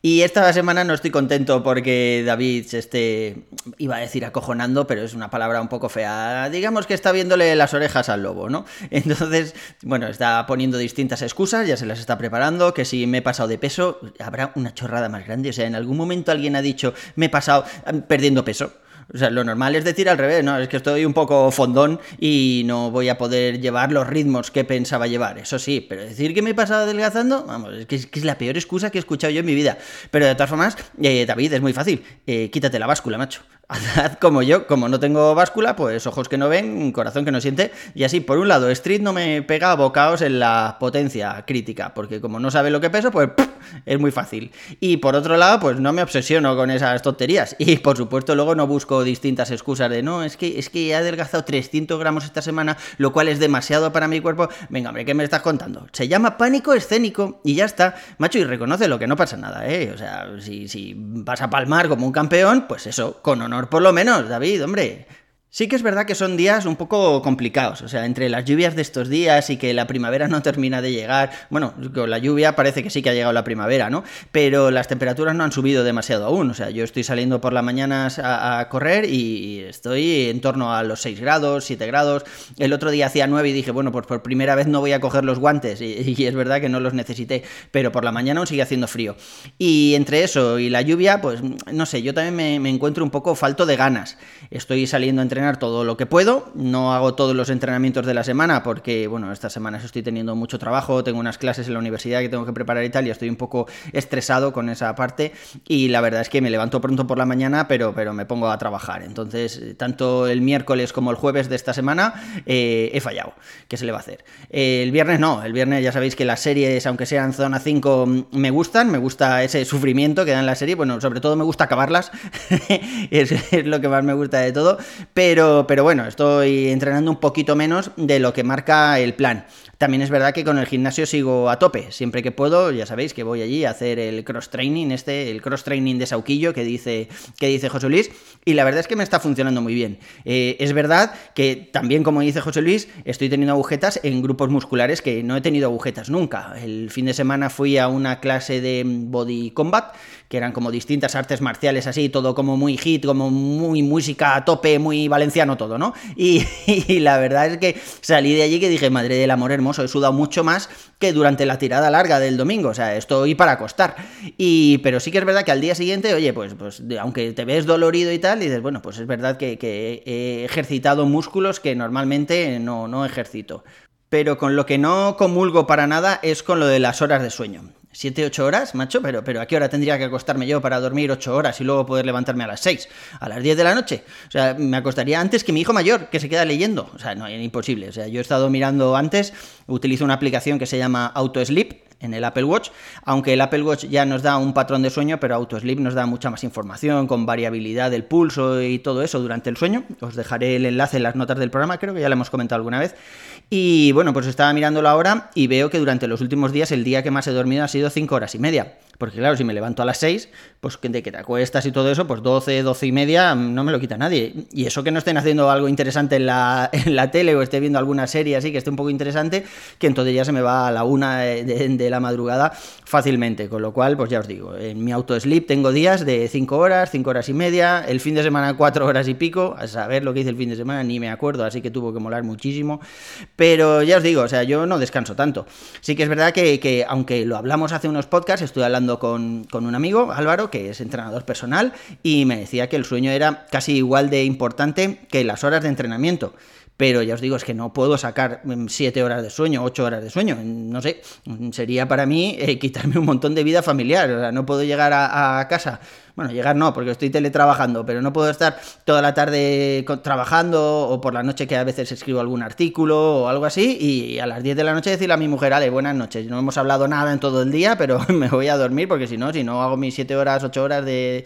Y esta semana no estoy contento porque David se esté, iba a decir acojonando, pero es una palabra un poco fea. Digamos que está viéndole las orejas al lobo, ¿no? Entonces, bueno, está poniendo distintas excusas, ya se las está preparando, que si me he pasado de peso, habrá una chorrada más grande. O sea, en algún momento alguien ha dicho, me he pasado mm, perdiendo peso. O sea, lo normal es decir al revés, ¿no? Es que estoy un poco fondón y no voy a poder llevar los ritmos que pensaba llevar, eso sí, pero decir que me he pasado adelgazando, vamos, es que es, la peor excusa que he escuchado yo en mi vida. Pero de todas formas, eh, David, es muy fácil, eh, quítate la báscula, macho. Haz como yo, como no tengo báscula, pues ojos que no ven, corazón que no siente, y así, por un lado, Street no me pega bocaos en la potencia crítica, porque como no sabe lo que peso, pues es muy fácil. Y por otro lado, pues no me obsesiono con esas tonterías, y por supuesto luego no busco distintas excusas de, no, es que, es que he adelgazado 300 gramos esta semana, lo cual es demasiado para mi cuerpo. Venga, hombre, ¿qué me estás contando? Se llama pánico escénico, y ya está, macho, y reconoce lo que no pasa nada, ¿eh? O sea, si, si vas a palmar como un campeón, pues eso, con honor por lo menos, David, hombre. Sí que es verdad que son días un poco complicados, o sea, entre las lluvias de estos días y que la primavera no termina de llegar, bueno, con la lluvia parece que sí que ha llegado la primavera, ¿no? Pero las temperaturas no han subido demasiado aún, o sea, yo estoy saliendo por la mañana a, correr y estoy en torno a los 6 grados, 7 grados, el otro día hacía 9 y dije, bueno, pues por primera vez no voy a coger los guantes y, es verdad que no los necesité, pero por la mañana aún sigue haciendo frío. Y entre eso y la lluvia, pues no sé, yo también me, me encuentro un poco falto de ganas, estoy saliendo entre todo lo que puedo. No hago todos los entrenamientos de la semana porque, bueno, estas semanas estoy teniendo mucho trabajo, tengo unas clases en la universidad que tengo que preparar y tal, y estoy un poco estresado con esa parte. Y la verdad es que me levanto pronto por la mañana, pero, pero me pongo a trabajar. Entonces, tanto el miércoles como el jueves de esta semana eh, he fallado. ¿Qué se le va a hacer? el viernes no, el viernes ya sabéis que las series, aunque sean zona 5, me gustan, me gusta ese sufrimiento que dan la serie, bueno, sobre todo me gusta acabarlas, es, lo que más me gusta de todo, pero, pero bueno, estoy entrenando un poquito menos de lo que marca el plan. También es verdad que con el gimnasio sigo a tope. Siempre que puedo, ya sabéis que voy allí a hacer el cross training, este, el cross training de Sauquillo que dice, que dice José Luis. Y la verdad es que me está funcionando muy bien. Eh, es verdad que también, como dice José Luis, estoy teniendo agujetas en grupos musculares que no he tenido agujetas nunca. El fin de semana fui a una clase de body combat, que eran como distintas artes marciales así, todo como muy hit, como muy música a tope, muy valenciano todo, ¿no? Y, y la verdad es que salí de allí que dije, madre del amor hermoso he sudado mucho más que durante la tirada larga del domingo, o sea, estoy para acostar. Y, pero sí que es verdad que al día siguiente, oye, pues, pues aunque te ves dolorido y tal, y dices, bueno, pues es verdad que, que he ejercitado músculos que normalmente no, no ejercito. Pero con lo que no comulgo para nada es con lo de las horas de sueño. 7, 8 horas, macho, pero, pero ¿a qué hora tendría que acostarme yo para dormir 8 horas y luego poder levantarme a las 6? A las 10 de la noche. O sea, me acostaría antes que mi hijo mayor, que se queda leyendo. O sea, no, es imposible. O sea, yo he estado mirando antes, utilizo una aplicación que se llama AutoSleep, en el Apple Watch, aunque el Apple Watch ya nos da un patrón de sueño, pero AutoSleep nos da mucha más información con variabilidad del pulso y todo eso durante el sueño. Os dejaré el enlace en las notas del programa, creo que ya lo hemos comentado alguna vez. Y bueno, pues estaba mirándolo ahora y veo que durante los últimos días el día que más he dormido ha sido 5 horas y media. Porque claro, si me levanto a las 6, pues de que te acuestas y todo eso, pues 12, 12 y media no me lo quita nadie. Y eso que no estén haciendo algo interesante en la, en la tele o esté viendo alguna serie así que esté un poco interesante, que entonces ya se me va a la una de, la madrugada fácilmente. Con lo cual, pues ya os digo, en mi auto sleep tengo días de 5 horas, 5 horas y media, el fin de semana 4 horas y pico, a saber lo que hice el fin de semana ni me acuerdo, así que tuvo que molar muchísimo. Pero ya os digo, o sea, yo no descanso tanto. Sí que es verdad que, que aunque lo hablamos hace unos podcasts, estoy hablando con, un amigo, Álvaro, que es entrenador personal, y me decía que el sueño era casi igual de importante que las horas de entrenamiento pero ya os digo, es que no puedo sacar 7 mm, horas de sueño, 8 horas de sueño, no sé, sería para mí eh, quitarme un montón de vida familiar. O sea, no puedo llegar a, casa bueno, llegar no, porque estoy teletrabajando, pero no puedo estar toda la tarde trabajando o por la noche que a veces escribo algún artículo o algo así y a las 10 de la noche decirle a mi mujer, ale, buenas noches, no hemos hablado nada en todo el día, pero me voy a dormir porque si no, si no hago mis 7 horas, 8 horas de,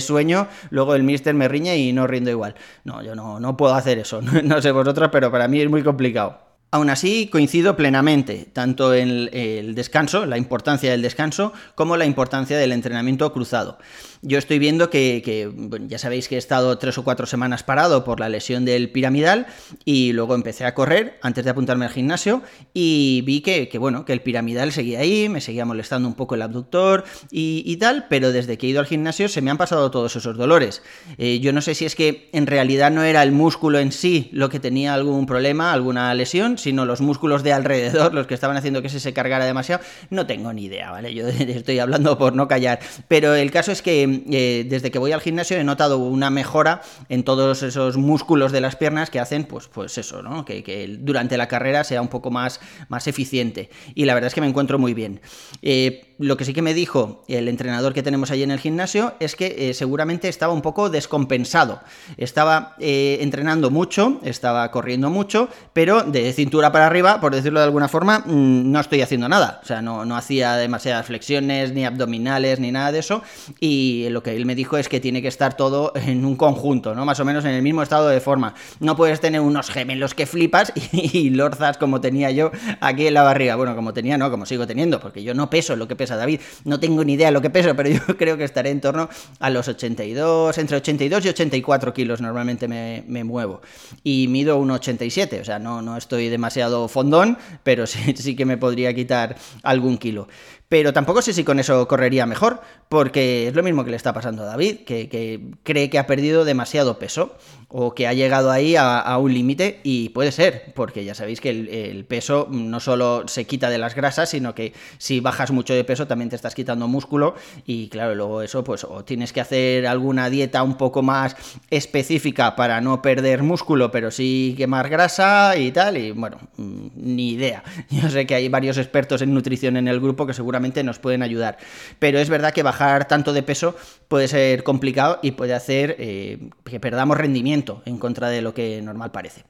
sueño, luego el mister me riñe y no rindo igual. No, yo no, no puedo hacer eso, no sé vosotros, pero para mí es muy complicado. Aún así, coincido plenamente, tanto en el descanso, la importancia del descanso, como la importancia del entrenamiento cruzado. Yo estoy viendo que, ya sabéis que he estado tres o cuatro semanas parado por la lesión del piramidal y luego empecé a correr antes de apuntarme al gimnasio y vi que, bueno, que el piramidal seguía ahí, me seguía molestando un poco el abductor y, tal, pero desde que he ido al gimnasio se me han pasado todos esos dolores. Eh, yo no sé si es que en realidad no era el músculo en sí lo que tenía algún problema, alguna lesión, sino los músculos de alrededor los que estaban haciendo que se, se cargara demasiado. No tengo ni idea, ¿vale? Yo estoy hablando por no callar. Pero el caso es que eh, desde que voy al gimnasio he notado una mejora en todos esos músculos de las piernas que hacen, pues, pues eso, ¿no? Que, durante la carrera sea un poco más, más eficiente. Y la verdad es que me encuentro muy bien. Eh, lo que sí que me dijo el entrenador que tenemos allí en el gimnasio es que eh, seguramente estaba un poco descompensado. Estaba entrenando mucho, estaba corriendo mucho, pero de cintura para arriba, por decirlo de alguna forma, mm, no estoy haciendo nada. O sea, no, no hacía demasiadas flexiones, ni abdominales, ni nada de eso. Y lo que él me dijo es que tiene que estar todo en un conjunto, ¿no? Más o menos en el mismo estado de forma. No puedes tener unos gemelos que flipas y, lorzas como tenía yo aquí en la barriga. Bueno, como tenía, no, como sigo teniendo, porque yo no peso lo que pesa David. No tengo ni idea de lo que peso, pero yo creo que estaré en torno a los 82, entre 82 y 84 kilos normalmente me, muevo. Y mido 1,87, o sea, no, no estoy demasiado fondón, pero sí, sí que me podría quitar algún kilo. Pero tampoco sé si con eso correría mejor, porque es lo mismo que le está pasando a David, que, cree que ha perdido demasiado peso o que ha llegado ahí a, un límite y puede ser, porque ya sabéis que el, peso no solo se quita de las grasas, sino que si bajas mucho de peso también te estás quitando músculo y claro, luego eso pues o tienes que hacer alguna dieta un poco más específica para no perder músculo, pero sí quemar grasa y tal, y bueno, mm, ni idea. Yo sé que hay varios expertos en nutrición en el grupo que seguramente nos pueden ayudar, pero es verdad que bajar tanto de peso puede ser complicado y puede hacer eh, que perdamos rendimiento en contra de lo que normal parece.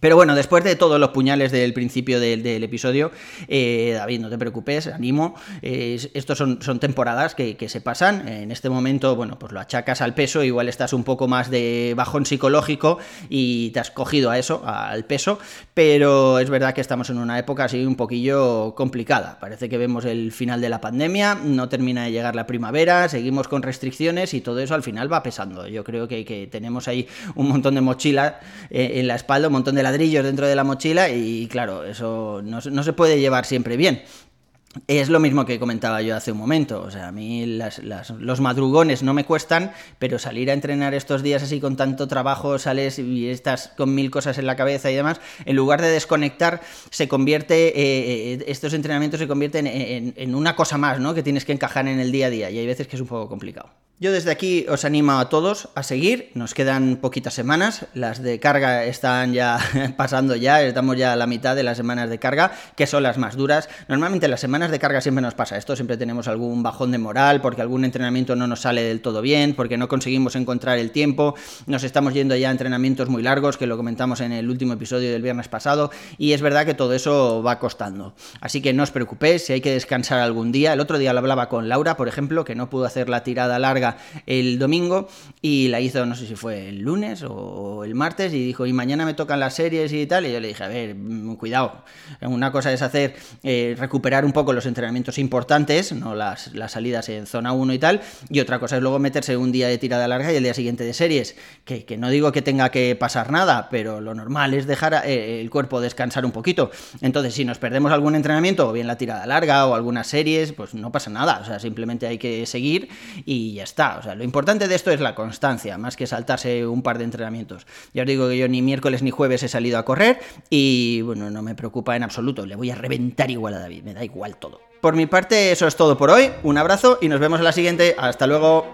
Pero bueno, después de todos los puñales del principio del, episodio, eh, David, no te preocupes, animo. Eh, estos son, son temporadas que, se pasan. En este momento, bueno, pues lo achacas al peso, igual estás un poco más de bajón psicológico y te has cogido a eso, al peso. Pero es verdad que estamos en una época así un poquillo complicada. Parece que vemos el final de la pandemia, no termina de llegar la primavera, seguimos con restricciones y todo eso al final va pesando. Yo creo que, tenemos ahí un montón de mochila eh, en la espalda, un montón de ladrillos dentro de la mochila y claro, eso no, no se puede llevar siempre bien. Es lo mismo que comentaba yo hace un momento, o sea, a mí los madrugones no me cuestan, pero salir a entrenar estos días así con tanto trabajo, sales y estás con mil cosas en la cabeza y demás, en lugar de desconectar, se convierte, eh, eh, estos entrenamientos se convierten en, en, una cosa más, ¿no? Que tienes que encajar en el día a día y hay veces que es un poco complicado. Yo desde aquí os animo a todos a seguir, nos quedan poquitas semanas, las de carga están ya pasando ya, estamos ya a la mitad de las semanas de carga, que son las más duras. Normalmente las semanas de carga siempre nos pasa esto, siempre tenemos algún bajón de moral, porque algún entrenamiento no nos sale del todo bien, porque no conseguimos encontrar el tiempo, nos estamos yendo ya a entrenamientos muy largos, que lo comentamos en el último episodio del viernes pasado, y es verdad que todo eso va costando. Así que no os preocupéis, si hay que descansar algún día, el otro día lo hablaba con Laura, por ejemplo, que no pudo hacer la tirada larga, el domingo y la hizo, no sé si fue el lunes o el martes, y dijo, y mañana me tocan las series y tal, y yo le dije, a ver, mm, cuidado, una cosa es hacer, eh, recuperar un poco los entrenamientos importantes, no las, salidas en zona 1 y tal, y otra cosa es luego meterse un día de tirada larga y el día siguiente de series, que, no digo que tenga que pasar nada, pero lo normal es dejar eh, el cuerpo descansar un poquito. Entonces, si nos perdemos algún entrenamiento, o bien la tirada larga o algunas series, pues no pasa nada, o sea, simplemente hay que seguir y ya está lo importante de esto es la constancia, más que saltarse un par de entrenamientos. Ya os digo que yo ni miércoles ni jueves he salido a correr y bueno, no me preocupa en absoluto. Le voy a reventar igual a David, me da igual todo. Por mi parte, eso es todo por hoy. Un abrazo y nos vemos en la siguiente. Hasta luego.